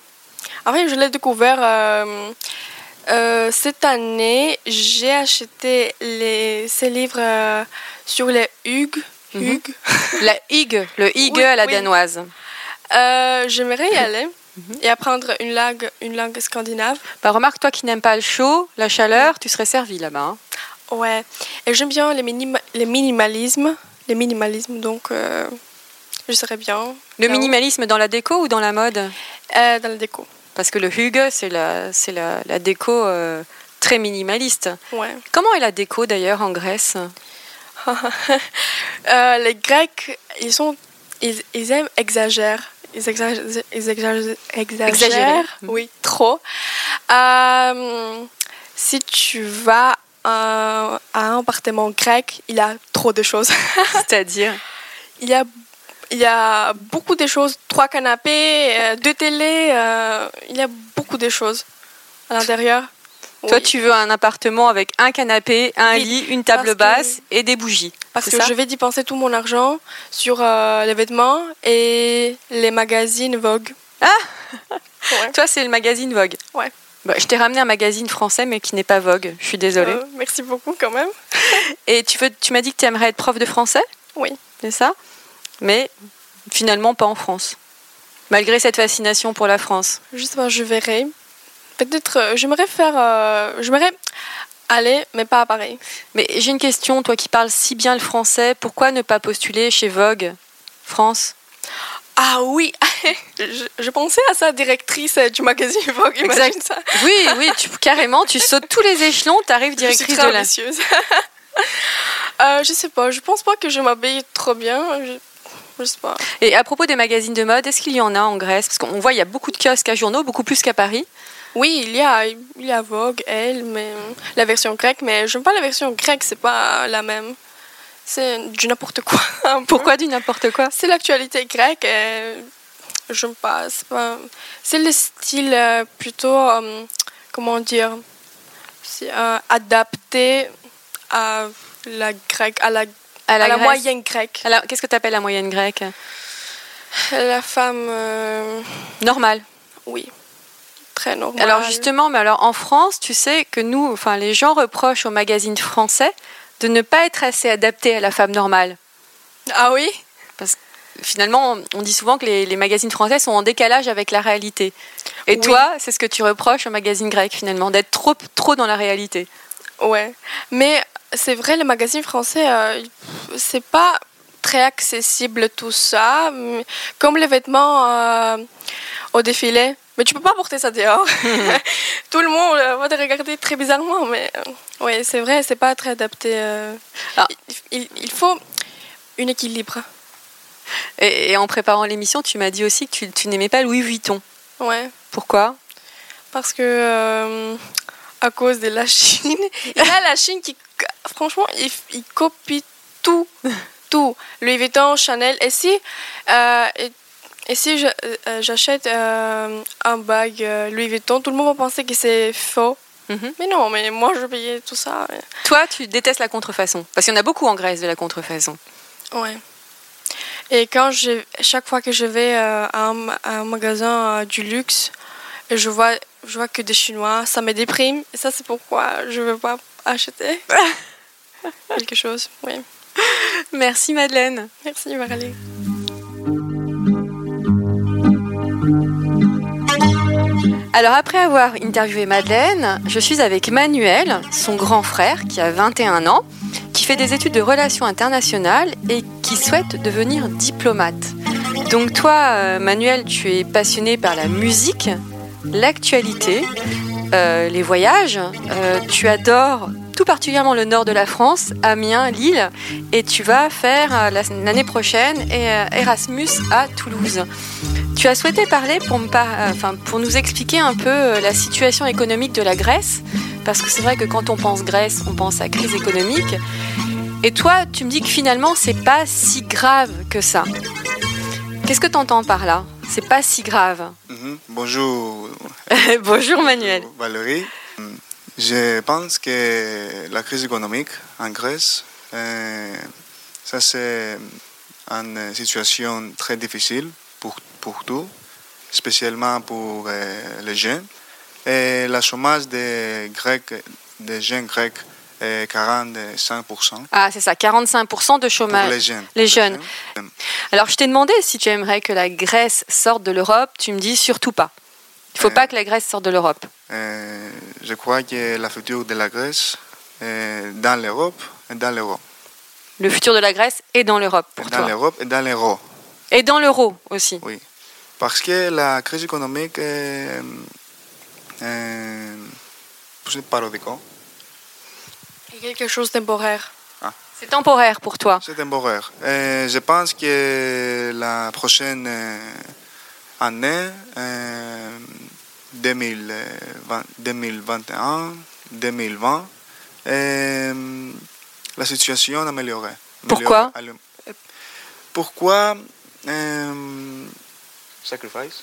[SPEAKER 3] En fait, je l'ai découvert euh, euh, cette année. J'ai acheté les, ces livres sur les Hugues.
[SPEAKER 1] Mhm.
[SPEAKER 3] Hugues.
[SPEAKER 1] La higue, le higue
[SPEAKER 3] Oui,
[SPEAKER 1] à la
[SPEAKER 3] oui.
[SPEAKER 1] danoise.
[SPEAKER 3] Euh, j'aimerais y aller
[SPEAKER 1] Mhm.
[SPEAKER 3] et apprendre une langue, une langue scandinave.
[SPEAKER 1] Bah, remarque, toi qui n'aimes pas le chaud, la chaleur, tu serais servi là-bas. hein.
[SPEAKER 3] Ouais. Et j'aime bien les, minima- les minimalismes. Les minimalismes, donc euh, je serais bien.
[SPEAKER 1] Le minimalisme dans la déco ou dans la mode?
[SPEAKER 3] Euh, dans la déco.
[SPEAKER 1] Parce que le Hugue, c'est la, la, la déco euh, très minimaliste.
[SPEAKER 3] Ouais.
[SPEAKER 1] Comment est la déco d'ailleurs en Grèce?
[SPEAKER 3] Euh, les Grecs, ils sont, ils, ils aiment exagérer. Ils exagèrent, ils exagèrent, exagèrent, oui, trop. Euh, si tu vas à un appartement grec, il y a trop de choses.
[SPEAKER 1] C'est-à-dire?
[SPEAKER 3] Il y a, il y a beaucoup de choses, trois canapés, euh, deux télés, euh, il y a beaucoup de choses à l'intérieur.
[SPEAKER 1] Toi, tu veux un appartement avec un canapé, un
[SPEAKER 3] Oui,
[SPEAKER 1] lit, une table
[SPEAKER 3] parce que-
[SPEAKER 1] basse et des bougies.
[SPEAKER 3] Parce que je vais dépenser tout mon argent sur euh, les vêtements et les magazines Vogue.
[SPEAKER 1] Ah
[SPEAKER 3] Ouais.
[SPEAKER 1] Toi, c'est le magazine Vogue.
[SPEAKER 3] Ouais.
[SPEAKER 1] Bah, je t'ai ramené un magazine français, mais qui n'est pas Vogue. Je suis désolée.
[SPEAKER 3] Euh, merci beaucoup quand même.
[SPEAKER 1] Et tu, veux, tu m'as dit que tu aimerais être prof de français?
[SPEAKER 3] Oui.
[SPEAKER 1] C'est ça? Mais finalement, pas en France. Malgré cette fascination pour la France.
[SPEAKER 3] Justement, je verrai. Peut-être, euh, j'aimerais faire, euh, j'aimerais aller, mais pas à Paris.
[SPEAKER 1] Mais j'ai une question, toi qui parles si bien le français, pourquoi ne pas postuler chez Vogue France?
[SPEAKER 3] Ah oui, je, je pensais à sa directrice du magazine Vogue. Imagine ça.
[SPEAKER 1] Oui, oui, tu, carrément, tu sautes tous les échelons, tu arrives
[SPEAKER 3] Je suis
[SPEAKER 1] directrice
[SPEAKER 3] très
[SPEAKER 1] de la...
[SPEAKER 3] ambitieuse. Euh, je sais pas, je pense pas que je m'habille trop bien. Je, je sais pas.
[SPEAKER 1] Et à propos des magazines de mode, est-ce qu'il y en a en Grèce? Parce qu'on voit, il y a beaucoup de kiosques à journaux, beaucoup plus qu'à Paris.
[SPEAKER 3] Oui, il y a, il y a Vogue, elle, mais la version grecque, mais j'aime pas la version grecque, c'est pas la même. C'est du n'importe quoi.
[SPEAKER 1] Pourquoi du n'importe quoi?
[SPEAKER 3] C'est l'actualité grecque. Et j'aime pas. C'est pas. C'est le style euh, plutôt, euh, comment dire, c'est, euh, adapté à la grecque, à la,
[SPEAKER 1] À
[SPEAKER 3] à
[SPEAKER 1] la,
[SPEAKER 3] moyenne grecque.
[SPEAKER 1] Alors, qu'est-ce que tu appelles la moyenne grecque?
[SPEAKER 3] La femme, euh,
[SPEAKER 1] Normale.
[SPEAKER 3] oui, très.
[SPEAKER 1] Alors justement, mais alors en France, tu sais que nous, enfin les gens reprochent aux magazines français de ne pas être assez adaptés à la femme normale.
[SPEAKER 3] Ah oui?
[SPEAKER 1] Finalement, on dit souvent que les, les magazines français sont en décalage avec la réalité. Et
[SPEAKER 3] Oui.
[SPEAKER 1] toi, c'est ce que tu reproches aux magazines grecs finalement, d'être trop, trop dans la réalité.
[SPEAKER 3] Ouais. Mais c'est vrai, les magazines français, euh, c'est pas très accessible tout ça. Comme les vêtements euh, au défilé. Mais tu peux pas porter ça dehors. tout le monde euh, va te regarder très bizarrement. Mais euh, ouais, c'est vrai, c'est pas très adapté. euh.
[SPEAKER 1] Ah.
[SPEAKER 3] Il, faut un équilibre.
[SPEAKER 1] Et, et en préparant l'émission, tu m'as dit aussi que tu, tu n'aimais pas Louis Vuitton.
[SPEAKER 3] Ouais.
[SPEAKER 1] Pourquoi?
[SPEAKER 3] Parce que euh, à cause de la Chine, il y a la Chine qui, franchement, il, il copie tout, tout. Louis Vuitton, Chanel. Et si, euh, et, et si je- euh, j'achète euh, un bag euh, Louis Vuitton, tout le monde va penser que c'est faux.
[SPEAKER 1] Mhm.
[SPEAKER 3] Mais non, mais moi je payais tout ça.
[SPEAKER 1] Toi, tu détestes la contrefaçon. Parce qu'il y en a beaucoup en Grèce de la contrefaçon.
[SPEAKER 3] Ouais. Et quand je, chaque fois que je vais euh, à, un, à un magasin euh, du luxe, je vois, je vois que des Chinois, ça me déprime. Et ça, c'est pourquoi je ne veux pas acheter quelque chose. Oui.
[SPEAKER 1] Merci Madeleine.
[SPEAKER 3] Merci, Marie.
[SPEAKER 1] Alors après avoir interviewé Madeleine, je suis avec Manuel, son grand frère qui a 21 ans, qui fait des études de relations internationales et qui souhaite devenir diplomate. Donc toi, euh, Manuel, tu es passionné par la musique, l'actualité, euh, les voyages. Euh, tu adores tout particulièrement le nord de la France, Amiens, Lille, et tu vas faire euh, la- l'année prochaine Erasmus à Toulouse. Tu as souhaité parler pour, me par- enfin, pour nous expliquer un peu la situation économique de la Grèce, parce que c'est vrai que quand on pense Grèce, on pense à crise économique. Et toi, tu me dis que finalement, c'est pas si grave que ça. Qu'est-ce que tu entends par là? C'est pas si grave.
[SPEAKER 4] Mhm. Bonjour.
[SPEAKER 1] Bonjour Manuel.
[SPEAKER 4] Valérie. Hum, Je pense que la crise économique en Grèce, euh, ça c'est une situation très difficile pour, pour tout, spécialement pour euh, les jeunes. Et le chômage des, Grecs, des jeunes grecs 45%.
[SPEAKER 1] Ah, c'est ça, 45% de chômage.
[SPEAKER 4] Pour les jeunes.
[SPEAKER 1] Les jeunes. Alors, je t'ai demandé si tu aimerais que la Grèce sorte de l'Europe. Tu me dis surtout pas. Il faut
[SPEAKER 4] Euh.
[SPEAKER 1] pas que la Grèce sorte de l'Europe.
[SPEAKER 4] Euh, je crois que la futur de la Grèce est dans l'Europe et dans l'euro.
[SPEAKER 1] Le futur de la Grèce est dans l'Europe pour
[SPEAKER 4] Dans
[SPEAKER 1] toi.
[SPEAKER 4] l'Europe et dans l'euro.
[SPEAKER 1] Et dans l'euro aussi.
[SPEAKER 4] Oui. Parce que la crise économique est, est plus parodique.
[SPEAKER 3] Et quelque chose de temporaire.
[SPEAKER 1] C'est temporaire pour toi.
[SPEAKER 4] C'est temporaire. Et je pense que la prochaine euh, année, euh, 2020, 2021, 2020, euh, la situation améliorée.
[SPEAKER 1] Pourquoi?
[SPEAKER 4] Pourquoi euh, sacrifice,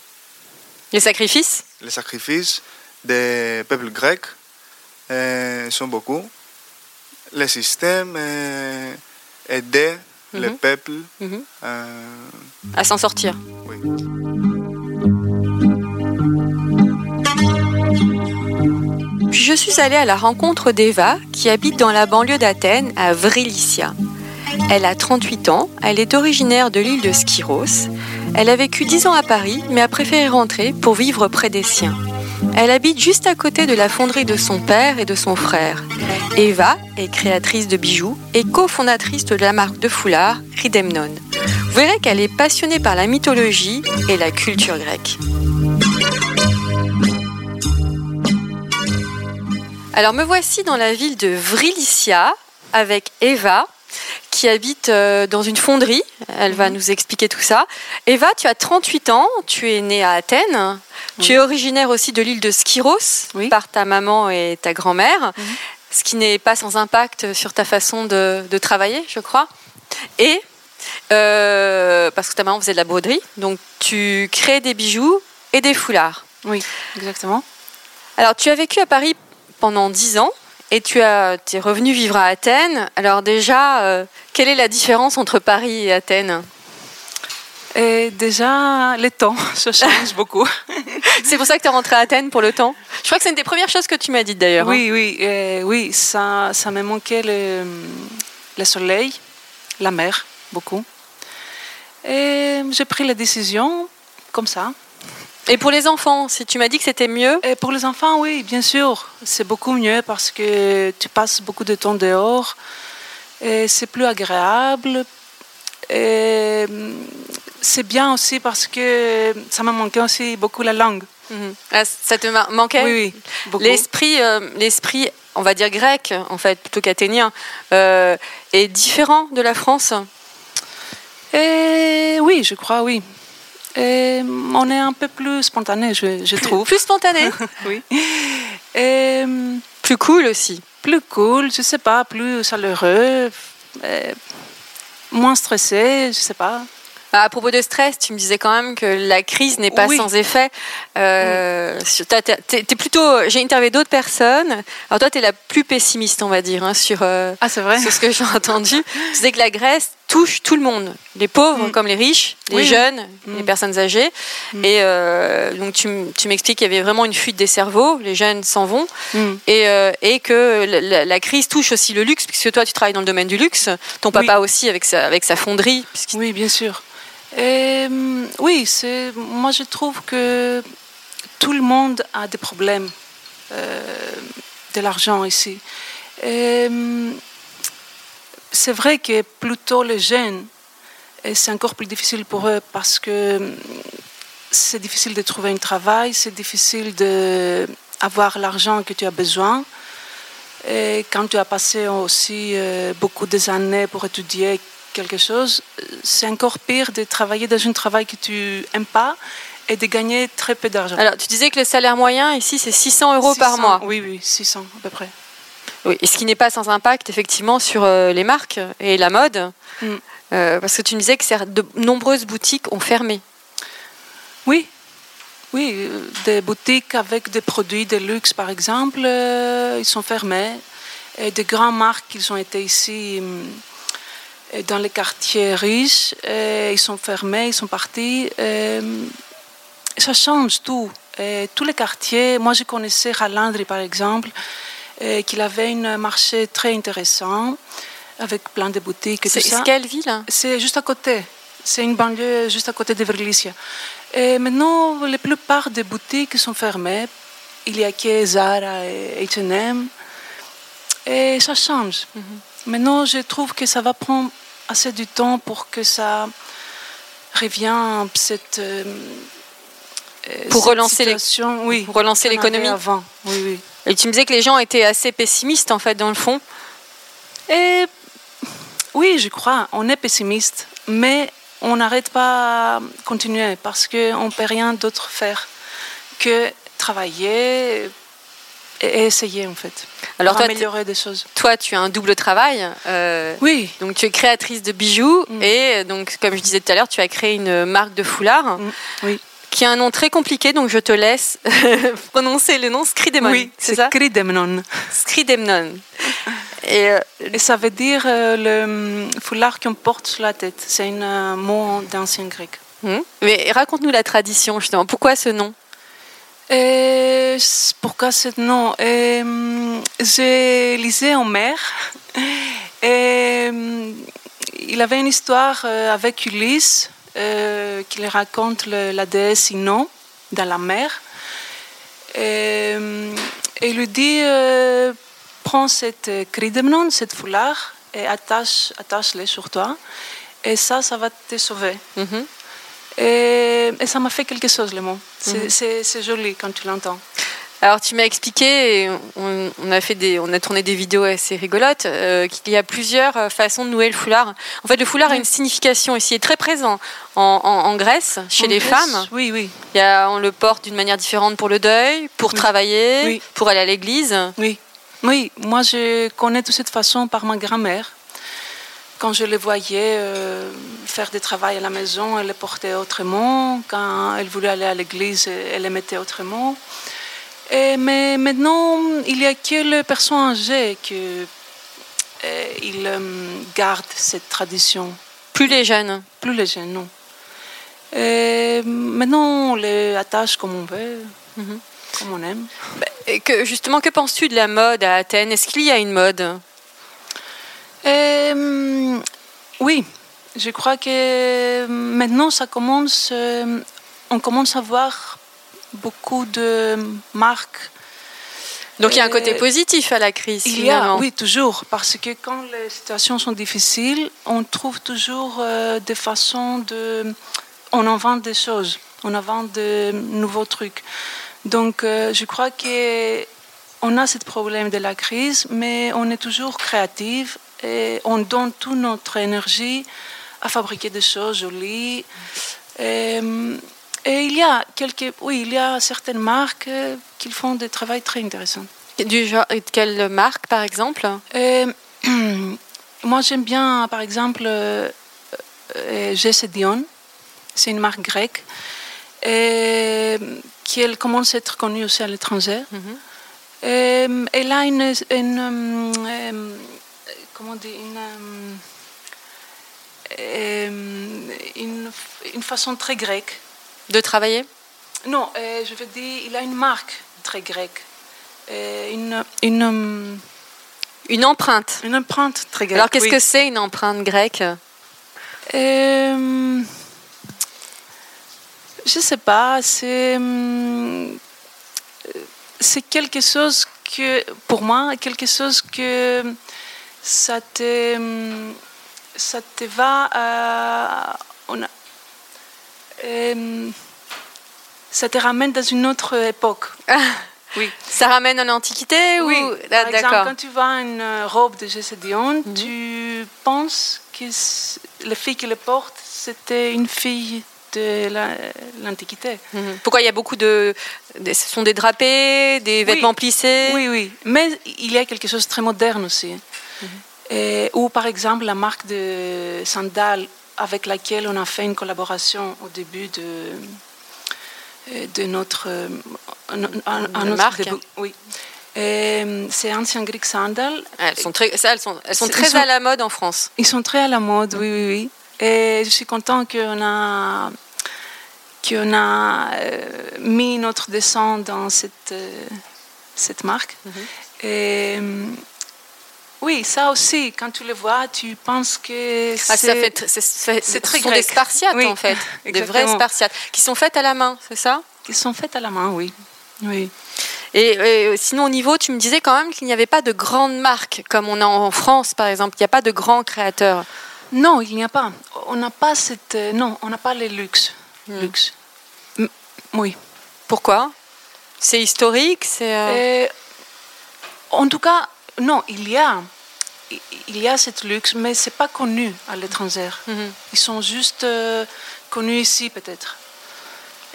[SPEAKER 1] Les sacrifices?
[SPEAKER 4] Les sacrifices des peuples grecs euh, sont beaucoup. Le système euh, aidait les
[SPEAKER 1] Mhm.
[SPEAKER 4] peuples
[SPEAKER 1] Mhm.
[SPEAKER 4] euh,
[SPEAKER 1] à s'en sortir.
[SPEAKER 4] oui.
[SPEAKER 1] Puis je suis allée à la rencontre d'Eva, qui habite dans la banlieue d'Athènes, à Vrilicia. Elle a 38 ans, elle est originaire de l'île de Skyros. Elle a vécu 10 ans à Paris, mais a préféré rentrer pour vivre près des siens. Elle habite juste à côté de la fonderie de son père et de son frère. Eva est créatrice de bijoux et cofondatrice de la marque de foulard Ridemnon. Vous verrez qu'elle est passionnée par la mythologie et la culture grecque. Alors me voici dans la ville de Vrilicia avec Eva qui habite euh, dans une fonderie. Elle va nous expliquer tout ça. Eva, tu as 38 ans, tu es née à Athènes. Tu es originaire aussi de l'île de Skyros
[SPEAKER 5] Oui.
[SPEAKER 1] par ta maman et ta grand-mère, ce qui n'est pas sans impact sur ta façon de, de travailler, je crois. Et euh, parce que ta maman faisait de la broderie, donc tu crées des bijoux et des foulards.
[SPEAKER 5] Oui, exactement.
[SPEAKER 1] Alors, tu as vécu à Paris pendant 10 ans et tu as, es revenu vivre à Athènes. Alors déjà, euh, quelle est la différence entre Paris et Athènes?
[SPEAKER 5] Et déjà, le temps, ça change beaucoup.
[SPEAKER 1] C'est pour ça que tu es rentré à Athènes pour le temps? Je crois que c'est une des premières choses que tu m'as dites d'ailleurs. hein.
[SPEAKER 5] Oui, oui, euh, oui, ça, ça me manquait le, le soleil, la mer, beaucoup. Et j'ai pris la décision comme ça.
[SPEAKER 1] Et pour les enfants, si tu m'as dit que c'était mieux,
[SPEAKER 5] Et pour les enfants, oui, bien sûr, c'est beaucoup mieux parce que tu passes beaucoup de temps dehors et c'est plus agréable. Et hum, c'est bien aussi parce que ça m'a manqué aussi beaucoup la langue.
[SPEAKER 1] mhm. Ah, ça te ma- manquait
[SPEAKER 5] Oui, oui.
[SPEAKER 1] L'esprit, euh, l'esprit, on va dire grec, en fait, plutôt qu'athénien, euh, est différent de la France?
[SPEAKER 5] Et oui, je crois, oui. Et on est un peu plus spontané, je, trouve.
[SPEAKER 1] Plus spontané,
[SPEAKER 5] Oui. Et hum,
[SPEAKER 1] plus cool aussi.
[SPEAKER 5] plus cool, je sais pas, plus chaleureux, euh, moins stressé, je sais pas.
[SPEAKER 1] Bah, à propos de stress, tu me disais quand même que la crise n'est pas
[SPEAKER 5] Oui.
[SPEAKER 1] sans effet. Euh, t'es- t'es plutôt. J'ai interviewé d'autres personnes. Alors toi, tu es la plus pessimiste, on va dire, hein, sur, euh,
[SPEAKER 5] Ah, c'est vrai
[SPEAKER 1] sur ce que j'ai entendu. Tu disais que la Grèce touche tout le monde, les pauvres
[SPEAKER 5] Mm.
[SPEAKER 1] comme les riches, les
[SPEAKER 5] Oui.
[SPEAKER 1] jeunes,
[SPEAKER 5] Mm.
[SPEAKER 1] les personnes âgées.
[SPEAKER 5] Mm.
[SPEAKER 1] Et euh, donc tu, m'expliques qu'il y avait vraiment une fuite des cerveaux, les jeunes s'en vont, et, euh, et que la, crise touche aussi le luxe, puisque toi tu travailles dans le domaine du luxe, ton papa aussi avec sa, avec sa fonderie.
[SPEAKER 5] Oui, bien sûr. Et, oui, c'est, moi je trouve que tout le monde a des problèmes euh, de l'argent ici. Et, c'est vrai que plutôt les jeunes, et c'est encore plus difficile pour eux parce que hum, c'est difficile de trouver un travail, c'est difficile d'avoir l'argent que tu as besoin. Et quand tu as passé aussi euh, beaucoup des années pour étudier quelque chose, c'est encore pire de travailler dans un travail que tu n'aimes pas et de gagner très peu d'argent.
[SPEAKER 1] Alors, tu disais que le salaire moyen ici, c'est 600 euros par
[SPEAKER 5] 600,
[SPEAKER 1] mois.
[SPEAKER 5] Oui, oui, 600 à peu près.
[SPEAKER 1] Oui, et ce qui n'est pas sans impact, effectivement, sur euh, les marques et la mode.
[SPEAKER 5] Mm.
[SPEAKER 1] Euh, parce que tu me disais que de nombreuses boutiques ont fermé.
[SPEAKER 5] Oui, Oui, des boutiques avec des produits de luxe, par exemple, ils sont fermés. Et des grandes marques qui ont été ici dans les quartiers riches, ils sont fermés, ils sont partis. ça change tout. Et tous les quartiers, moi je connaissais Ralandri par exemple, qu'il avait un marché très intéressant avec plein de boutiques et.
[SPEAKER 1] C'est quelle ville
[SPEAKER 5] C'est juste à côté. C'est une banlieue juste à côté de Verlicia. Et maintenant, la plupart des boutiques sont fermées. Il y a que Zara et H&M. Et ça change. Mhm. Maintenant, je trouve que ça va prendre assez du temps pour que ça revienne cette euh,
[SPEAKER 1] pour relancer les,
[SPEAKER 5] oui,
[SPEAKER 1] pour relancer l'économie.
[SPEAKER 5] Avant, oui, oui.
[SPEAKER 1] Et tu me disais que les gens étaient assez pessimistes en fait dans le fond.
[SPEAKER 5] Et oui, je crois, on est pessimiste, mais on n'arrête pas de continuer parce qu'on ne peut rien d'autre faire que travailler et essayer en fait. Alors pour améliorer des choses.
[SPEAKER 1] Toi, tu as un double travail.
[SPEAKER 5] Euh, oui.
[SPEAKER 1] Donc tu es créatrice de bijoux mm. et donc comme je disais tout à l'heure, tu as créé une marque de foulard.
[SPEAKER 5] Mm. Oui
[SPEAKER 1] qui a un nom très compliqué, donc je te laisse prononcer le nom Skridemon.
[SPEAKER 5] Oui, c'est ça?
[SPEAKER 1] Skridemnon. Et,
[SPEAKER 5] euh, Et, ça veut dire euh, le foulard qu'on porte sur la tête. C'est un euh, mot d'ancien grec.
[SPEAKER 1] Hmm. Mais raconte-nous la tradition, justement. Pourquoi ce nom?
[SPEAKER 5] Et Pourquoi ce nom? J'ai lisé en mer. Et il avait une histoire avec Ulysse euh, qui raconte la déesse Inon dans la mer. Et, il lui dit euh, Prends cette cridemnon, cette foulard, et attache, attache-les sur toi, et ça, ça va te sauver. Mhm. et, ça m'a fait quelque chose, le mot. C'est joli quand tu l'entends.
[SPEAKER 1] Alors tu m'as expliqué, on, a fait des, on a tourné des vidéos assez rigolotes, euh, qu'il y a plusieurs euh, façons de nouer le foulard. En fait, le foulard a une signification ici, est très présent en, Grèce chez les femmes.
[SPEAKER 5] Oui, oui.
[SPEAKER 1] Il y a, on le porte d'une manière différente pour le deuil, pour travailler, pour aller à l'église.
[SPEAKER 5] Oui, oui. Moi, je connais de cette façon par ma grand-mère. Quand je les voyais euh, faire des travaux à la maison, elle les portait autrement. Quand elle voulait aller à l'église, elle les mettait autrement mais maintenant, il n'y a que les personnes âgées qui euh, euh, gardent cette tradition.
[SPEAKER 1] Plus les jeunes
[SPEAKER 5] Plus les jeunes, non. maintenant, on les attache comme on veut, mhm. comme on aime.
[SPEAKER 1] Bah, et que, justement, que penses-tu de la mode à Athènes? Est-ce qu'il y a une mode?
[SPEAKER 5] Euh, Oui, je crois que maintenant, ça commence, on commence à voir beaucoup de marques.
[SPEAKER 1] Donc il y a un côté positif à la crise.
[SPEAKER 5] Il y a, oui, toujours, parce que quand les situations sont difficiles, on trouve toujours euh, des façons de, on invente des choses, on invente de nouveaux trucs. Donc euh, je crois que on a ce problème de la crise, mais on est toujours créatif et on donne toute notre énergie à fabriquer des choses jolies. Et, et il y a quelques, oui, il y a certaines marques euh, qui font des travaux très intéressants.
[SPEAKER 1] Du genre, quelle marque, par exemple?
[SPEAKER 5] Euh, Moi, j'aime bien, par exemple, euh, euh Dion. C'est une marque grecque et, qui elle commence à être connue aussi à l'étranger. Mhm. elle a une, une comment dire, une, une, une façon très grecque
[SPEAKER 1] de travailler?
[SPEAKER 5] Non, euh, je veux dire, il a une marque très grecque. Euh, une, une, euh,
[SPEAKER 1] une empreinte.
[SPEAKER 5] Une empreinte très grecque.
[SPEAKER 1] Alors qu'est-ce que c'est une empreinte grecque?
[SPEAKER 5] Je ne sais pas. C'est c'est quelque chose que, pour moi, quelque chose que ça te, ça te va. à euh, ça te ramène dans une autre époque.
[SPEAKER 1] Oui. Ça ramène en Antiquité
[SPEAKER 5] Oui.
[SPEAKER 1] Ou...
[SPEAKER 5] Ah, Par exemple, quand tu vois une euh, robe de Gécédion, mhm. tu penses que la fille qui le porte, c'était une fille de l'Antiquité.
[SPEAKER 1] Mhm. Pourquoi il y a beaucoup de, Ce sont des drapés, des vêtements plissés?
[SPEAKER 5] Oui, oui. Mais il y a quelque chose de très moderne aussi. Mhm. ou par exemple la marque de sandales avec laquelle on a fait une collaboration au début de, de notre, un, un, un
[SPEAKER 1] De
[SPEAKER 5] autre
[SPEAKER 1] marque.
[SPEAKER 5] Oui. Euh, c'est Ancien Greek Sandal.
[SPEAKER 1] Elles sont très, elles sont, elles sont très
[SPEAKER 5] sont-
[SPEAKER 1] à la mode en France.
[SPEAKER 5] Ils sont très à la mode, oui, oui, oui. Et je suis contente qu'on a, qu'on a euh, mis notre dessin dans cette, euh, cette marque. Et, euh, oui, ça aussi, quand tu le vois, tu penses que
[SPEAKER 1] Ah, ça
[SPEAKER 5] c'est-
[SPEAKER 1] c'est, c'est-
[SPEAKER 5] c'est
[SPEAKER 1] ce
[SPEAKER 5] très
[SPEAKER 1] sont des spartiates
[SPEAKER 5] Oui,
[SPEAKER 1] en fait, des vrais spartiates qui sont faites à la main, c'est ça?
[SPEAKER 5] Ils sont faits à la main, oui. oui.
[SPEAKER 1] et, et sinon au niveau, tu me disais quand même qu'il n'y avait pas de grandes marques comme on a en France par exemple. Il n'y a pas de grands créateurs.
[SPEAKER 5] Non, il n'y a pas. On n'a pas cette. euh, non, on n'a pas les luxe. luxe. M- Oui.
[SPEAKER 1] Pourquoi? C'est historique, c'est. euh,
[SPEAKER 5] Euh, en tout cas, non, il y a. il- y a cette luxe, mais c'est pas connu à l'étranger.
[SPEAKER 1] Mhm.
[SPEAKER 5] Ils sont juste euh, connus ici, peut-être.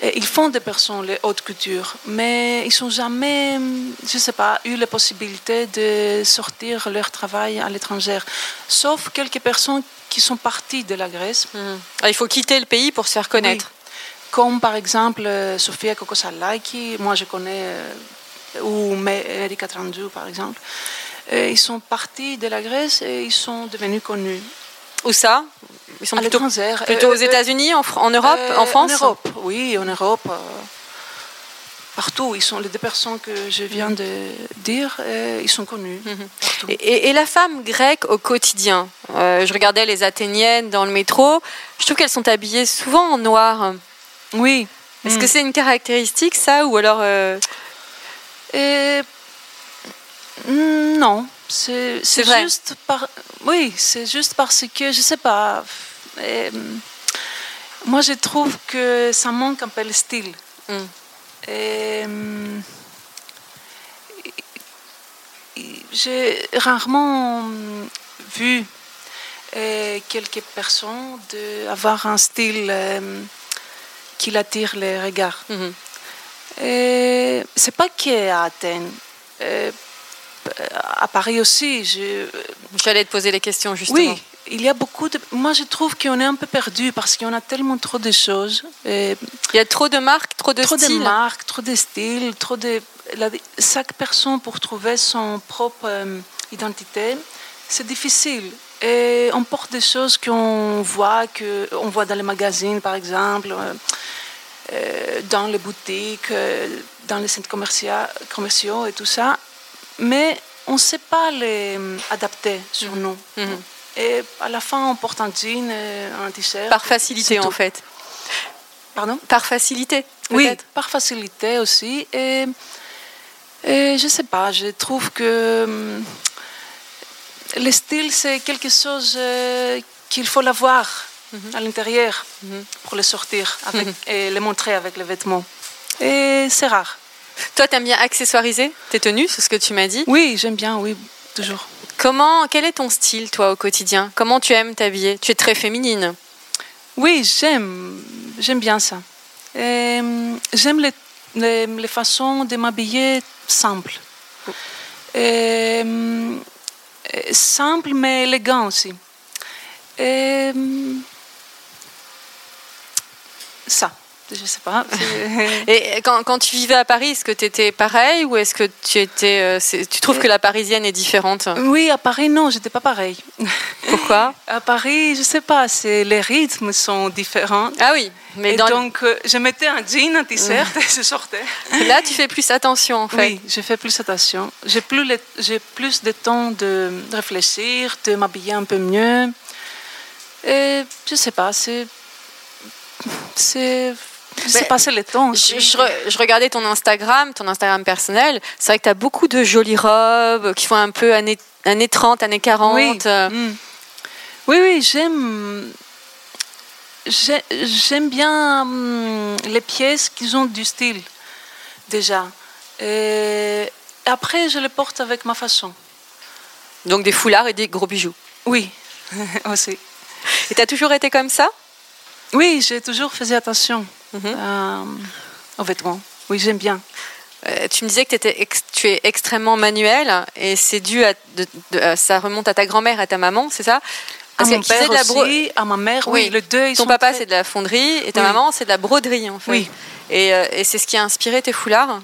[SPEAKER 5] Ils font des personnes, les hautes coutures, mais ils n'ont jamais, je sais pas, eu la possibilité de sortir leur travail à l'étranger. Sauf quelques personnes qui sont parties de la Grèce.
[SPEAKER 1] Mhm. Ah, il faut quitter le pays pour se faire connaître.
[SPEAKER 5] Oui. Comme par exemple euh, Sofia Kokosalaki, moi je connais, euh, ou Erika Trandou par exemple. Euh, ils sont partis de la Grèce et ils sont devenus connus.
[SPEAKER 1] Où ça? Ils sont
[SPEAKER 5] À
[SPEAKER 1] plutôt, plutôt
[SPEAKER 5] Euh,
[SPEAKER 1] aux États-Unis, en, Europe,
[SPEAKER 5] euh,
[SPEAKER 1] en France?
[SPEAKER 5] En Europe, oui, en Europe. euh, partout, ils sont les deux personnes que je viens de dire, euh, ils sont connus. partout.
[SPEAKER 1] Et, et- et la femme grecque au quotidien Euh, Je regardais les Athéniennes dans le métro. Je trouve qu'elles sont habillées souvent en noir.
[SPEAKER 5] Oui.
[SPEAKER 1] Est-ce
[SPEAKER 5] Mm.
[SPEAKER 1] que c'est une caractéristique, ça Ou alors. euh,
[SPEAKER 5] mm, non, c'est
[SPEAKER 1] vrai.
[SPEAKER 5] juste par oui, c'est juste parce que je sais pas. Mm, moi, je trouve que ça manque un peu le style.
[SPEAKER 1] Mm.
[SPEAKER 5] Et, mm, j'ai rarement mm, vu euh, quelques personnes de avoir un style euh, qui attire les regards.
[SPEAKER 1] Mhm.
[SPEAKER 5] Et c'est pas qu'à Athènes. Euh, à Paris aussi, je,
[SPEAKER 1] J'allais te poser les questions, justement.
[SPEAKER 5] oui, il y a beaucoup de. Moi, je trouve qu'on est un peu perdu parce qu'on a tellement trop de choses, et
[SPEAKER 1] Il y a trop de marques, trop de
[SPEAKER 5] trop de
[SPEAKER 1] styles.
[SPEAKER 5] marques, trop de styles, trop de. la- chaque personne pour trouver son propre euh, identité, c'est difficile. Et on porte des choses qu'on voit, que on voit dans les magazines, par exemple, euh, euh, dans les boutiques, euh, dans les centres commercia- commerciaux et tout ça, mais on ne sait pas les euh, adapter sur nous.
[SPEAKER 1] Mhm.
[SPEAKER 5] Et à la fin, on porte un jean, euh, un t-shirt.
[SPEAKER 1] Par facilité, en fait.
[SPEAKER 5] Pardon?
[SPEAKER 1] Par facilité,
[SPEAKER 5] Oui, par facilité aussi. Et, et je sais pas, je trouve que hum, le style, c'est quelque chose euh, qu'il faut l'avoir à l'intérieur pour le sortir avec, et le montrer avec les vêtements. Et c'est rare.
[SPEAKER 1] Toi, t'aimes bien accessoiriser tes tenues, c'est ce que tu m'as dit.
[SPEAKER 5] Oui, j'aime bien, oui, toujours.
[SPEAKER 1] Comment, quel est ton style, toi, au quotidien? Comment tu aimes t'habiller? Tu es très féminine.
[SPEAKER 5] Oui, j'aime, j'aime bien ça. Et, hum, j'aime les, les, les façons de m'habiller simples. Et, hum, et simple mais élégant aussi. Et, ça, je sais pas.
[SPEAKER 1] Et quand, quand tu vivais à Paris, est-ce que tu étais pareil ou est-ce que tu étais. euh, tu trouves que la parisienne est différente?
[SPEAKER 5] Oui, à Paris, non, j'étais pas pareil.
[SPEAKER 1] Pourquoi?
[SPEAKER 5] À Paris, je sais pas, c'est, les rythmes sont différents.
[SPEAKER 1] Ah oui, mais
[SPEAKER 5] et
[SPEAKER 1] dans
[SPEAKER 5] donc, euh, je mettais un jean, un t-shirt et je sortais.
[SPEAKER 1] là, tu fais plus attention en fait.
[SPEAKER 5] Oui, je fais plus attention. J'ai plus, le- j'ai plus de temps de réfléchir, de m'habiller un peu mieux. Et je sais pas, c'est. C'est. Je sais
[SPEAKER 1] Mais
[SPEAKER 5] pas, c'est le temps.
[SPEAKER 1] Je, je re- je regardais ton Instagram, ton Instagram personnel. C'est vrai que tu as beaucoup de jolies robes qui font un peu années, années 30, années 40.
[SPEAKER 5] Oui.
[SPEAKER 1] euh,
[SPEAKER 5] Mm. oui, oui, j'aime. j'ai- J'aime bien hum, les pièces qui ont du style, déjà. Et après, je les porte avec ma façon.
[SPEAKER 1] Donc des foulards et des gros bijoux.
[SPEAKER 5] Oui, aussi.
[SPEAKER 1] Et tu as toujours été comme ça?
[SPEAKER 5] Oui, j'ai toujours fait attention
[SPEAKER 1] Mhm.
[SPEAKER 5] euh, aux vêtements. Oui, j'aime bien.
[SPEAKER 1] Euh, tu me disais que ex- tu es extrêmement manuel et c'est dû à, de- de- à- ça remonte à ta grand-mère, à ta maman, c'est ça?
[SPEAKER 5] À
[SPEAKER 1] Parce
[SPEAKER 5] mon
[SPEAKER 1] qu'il faisait
[SPEAKER 5] père
[SPEAKER 1] de la
[SPEAKER 5] aussi, à ma mère, oui, les deux, ils
[SPEAKER 1] Ton papa,
[SPEAKER 5] très-
[SPEAKER 1] c'est de la fonderie et ta
[SPEAKER 5] Oui.
[SPEAKER 1] maman, c'est de la broderie, en fait.
[SPEAKER 5] Oui.
[SPEAKER 1] Et, euh, et c'est ce qui a inspiré tes foulards?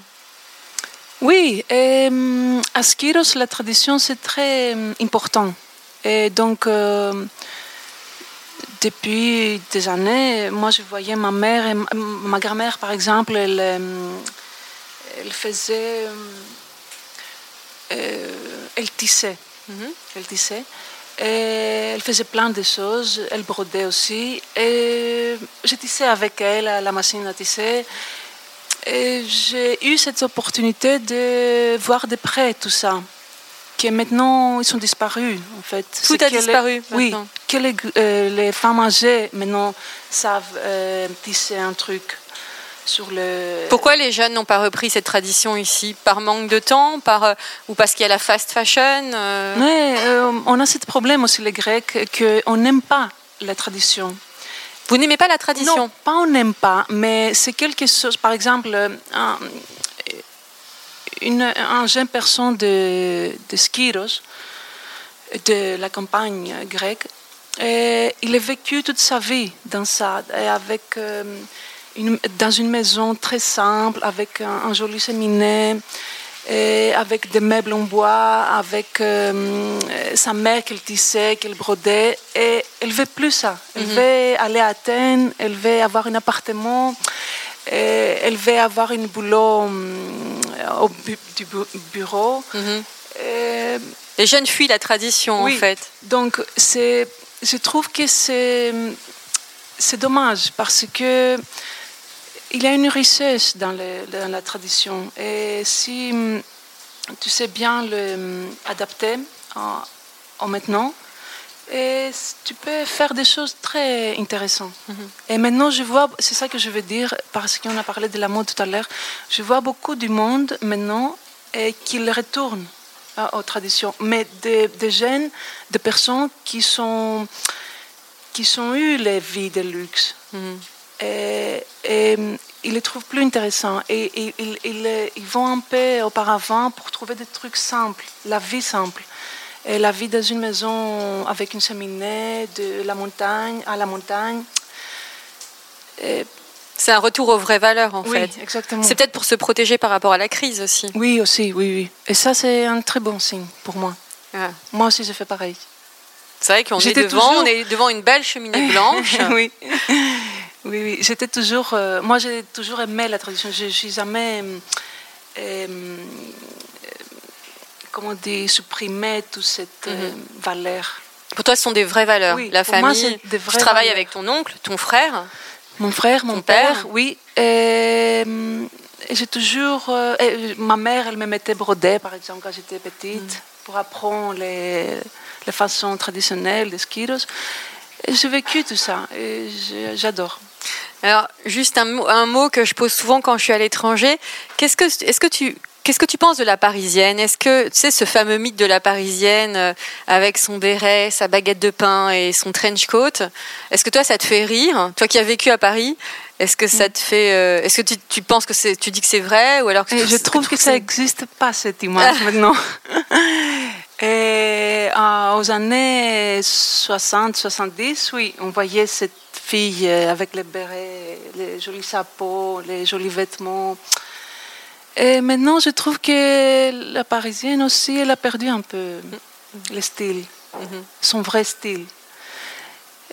[SPEAKER 5] Oui, et, à Skiros, la tradition, c'est très important. Et donc, depuis des années, moi, je voyais ma mère et ma, grand-mère, par exemple, elle, elle faisait. euh, elle tissait.
[SPEAKER 1] Mhm.
[SPEAKER 5] Elle tissait. Et elle faisait plein de choses. Elle brodait aussi. Et je tissais avec elle à la machine à tisser. Et j'ai eu cette opportunité de voir de près tout ça. Que maintenant, ils sont disparus, en fait.
[SPEAKER 1] Tout a disparu,
[SPEAKER 5] Oui. Que les, euh, les femmes âgées, maintenant, savent euh, tisser un truc sur le...
[SPEAKER 1] Pourquoi les jeunes n'ont pas repris cette tradition ici? Par manque de temps par, euh, Ou parce qu'il y a la fast fashion
[SPEAKER 5] on a ce problème aussi, les Grecs, qu'on n'aime pas la tradition.
[SPEAKER 1] Vous n'aimez pas la tradition?
[SPEAKER 5] Non, pas on n'aime pas, mais c'est quelque chose, par exemple, un, une, un jeune personne de, de Skiros, de la campagne grecque, et il a vécu toute sa vie dans ça, et avec, euh, une, dans une maison très simple, avec un, un joli et avec des meubles en bois, avec euh, sa mère qu'elle tissait, qu'elle brodait. Et elle veut plus ça. Elle veut aller à Athènes, elle veut avoir un appartement, et elle veut avoir un boulot hum, au bu- du bu- bureau.
[SPEAKER 1] Mhm.
[SPEAKER 5] Et
[SPEAKER 1] Les jeunes fuient la tradition,
[SPEAKER 5] oui.
[SPEAKER 1] en fait.
[SPEAKER 5] donc, c'est, je trouve que c'est, c'est dommage parce que il y a une richesse dans, le- dans la tradition. Et si tu sais bien le hum, adapter en, en maintenant, et tu peux faire des choses très intéressantes. Et maintenant, je vois, c'est ça que je veux dire, parce qu'on a parlé de la mode tout à l'heure, je vois beaucoup du monde maintenant et qu'il retourne aux traditions, mais des, des jeunes, des personnes qui sont qui ont eu les vies de luxe.
[SPEAKER 1] Mhm.
[SPEAKER 5] Et, et, ils les trouvent plus intéressants. Et, et- ils- ils- ils vont un peu auparavant pour trouver des trucs simples, la vie simple. Et la vie dans une maison avec une cheminée, de la montagne à la montagne. Et-
[SPEAKER 1] C'est un retour aux vraies valeurs, en
[SPEAKER 5] oui,
[SPEAKER 1] fait.
[SPEAKER 5] exactement.
[SPEAKER 1] C'est peut-être pour se protéger par rapport à la crise aussi.
[SPEAKER 5] Oui, aussi, oui, oui. Et ça, c'est un très bon signe pour moi.
[SPEAKER 1] Ah.
[SPEAKER 5] Moi aussi, je fais pareil.
[SPEAKER 1] C'est vrai qu'on est devant,
[SPEAKER 5] toujours-
[SPEAKER 1] on est devant une belle cheminée blanche.
[SPEAKER 5] oui. oui, oui. J'étais toujours. euh, moi, j'ai toujours aimé la tradition. Je n'ai jamais. euh, euh, comment dire, supprimé toute cette euh, valeur.
[SPEAKER 1] Pour toi, ce sont des vraies valeurs.
[SPEAKER 5] Oui,
[SPEAKER 1] la
[SPEAKER 5] moi,
[SPEAKER 1] famille.
[SPEAKER 5] c'est des
[SPEAKER 1] tu
[SPEAKER 5] vraies
[SPEAKER 1] travailles
[SPEAKER 5] valeurs.
[SPEAKER 1] avec ton oncle, ton frère.
[SPEAKER 5] Mon frère, mon père,
[SPEAKER 1] père
[SPEAKER 5] oui. Et, euh, et j'ai toujours. euh, et ma mère, elle me mettait broder, par exemple, quand j'étais petite,
[SPEAKER 1] Mm.
[SPEAKER 5] pour apprendre les, les façons traditionnelles des skiros. J'ai vécu tout ça et j'adore.
[SPEAKER 1] Alors, juste un mot, un mot que je pose souvent quand je suis à l'étranger. Qu'est-ce que, est-ce que tu, qu'est-ce que tu penses de la parisienne? Est-ce que, tu sais, ce fameux mythe de la parisienne euh, avec son béret, sa baguette de pain et son trench coat, est-ce que toi, ça te fait rire? Toi qui as vécu à Paris, est-ce que ça te fait, euh, est-ce que tu, tu penses que c'est, tu dis que c'est vrai ou alors que tu-
[SPEAKER 5] je trouve que ça n'existe pas, cette image maintenant. Et euh, aux années 60, 70, oui, on voyait cette fille euh, avec les bérets, les jolis chapeaux, les jolis vêtements. Et maintenant, je trouve que la parisienne aussi, elle a perdu un peu le style, son vrai style.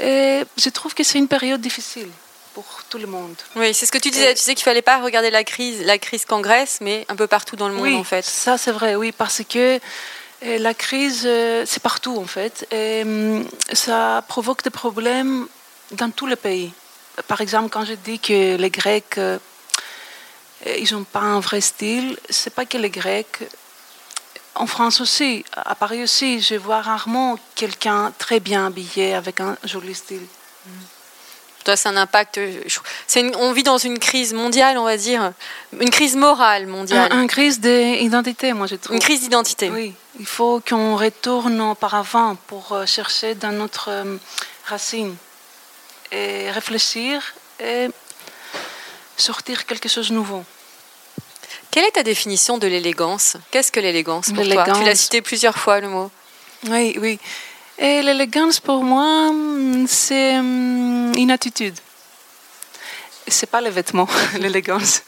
[SPEAKER 5] Et je trouve que c'est une période difficile pour tout le monde.
[SPEAKER 1] Oui, c'est ce que tu disais. Tu sais qu'il fallait pas regarder la crise, la crise qu'en Grèce, mais un peu partout dans le monde
[SPEAKER 5] oui,
[SPEAKER 1] en fait.
[SPEAKER 5] Ça, c'est vrai, oui, parce que euh, la crise, euh, c'est partout en fait. Et hum, ça provoque des problèmes dans tous les pays. Par exemple, quand je dis que les Grecs, euh, ils n'ont pas un vrai style, c'est pas que les Grecs. En France aussi, à Paris aussi, je vois rarement quelqu'un très bien habillé avec un joli style.
[SPEAKER 1] Toi, c'est un impact. euh, une- on vit dans une crise mondiale, on va dire, une crise morale mondiale,
[SPEAKER 5] Un, un crise d'identité, moi je trouve.
[SPEAKER 1] une crise d'identité.
[SPEAKER 5] Oui, il faut qu'on retourne auparavant pour euh, chercher dans notre euh, racine et réfléchir et sortir quelque chose de nouveau.
[SPEAKER 1] Quelle est ta définition de l'élégance? Qu'est-ce que l'élégance pour toi?
[SPEAKER 5] L'élégance.
[SPEAKER 1] Tu l'as cité plusieurs fois le mot.
[SPEAKER 5] Oui, oui. Et l'élégance, pour moi, c'est hum, une attitude. C'est pas les vêtements, l'élégance.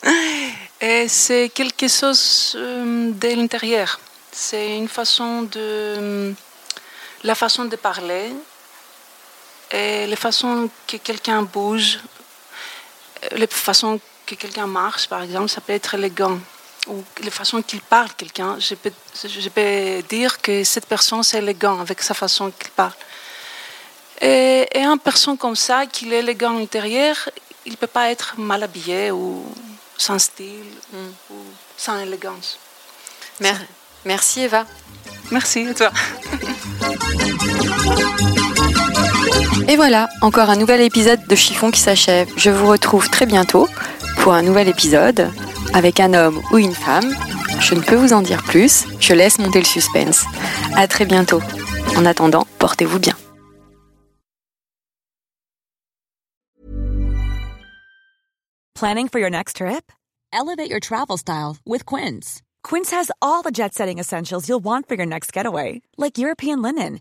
[SPEAKER 5] Et c'est quelque chose hum, de l'intérieur. C'est une façon de. La façon de parler et la façon que quelqu'un bouge, la façon que quelqu'un marche, par exemple, ça peut être élégant ou la façon qu'il parle quelqu'un, je peux, je peux dire que cette personne c'est élégant avec sa façon qu'il parle. Et, et une personne comme ça, qui est élégant à l'intérieur, il ne peut pas être mal habillé ou sans style mm. ou sans élégance.
[SPEAKER 1] Merci Eva.
[SPEAKER 5] Merci à toi.
[SPEAKER 1] Et voilà, encore un nouvel épisode de Chiffon qui s'achève. Je vous retrouve très bientôt pour un nouvel épisode avec un homme ou une femme. Je ne peux vous en dire plus, je laisse monter le suspense. À très bientôt. En attendant, portez-vous bien.
[SPEAKER 6] Planning for your next trip? Elevate your travel style with Quince. Quince has all the jet-setting essentials you'll want for your next getaway, like European linen,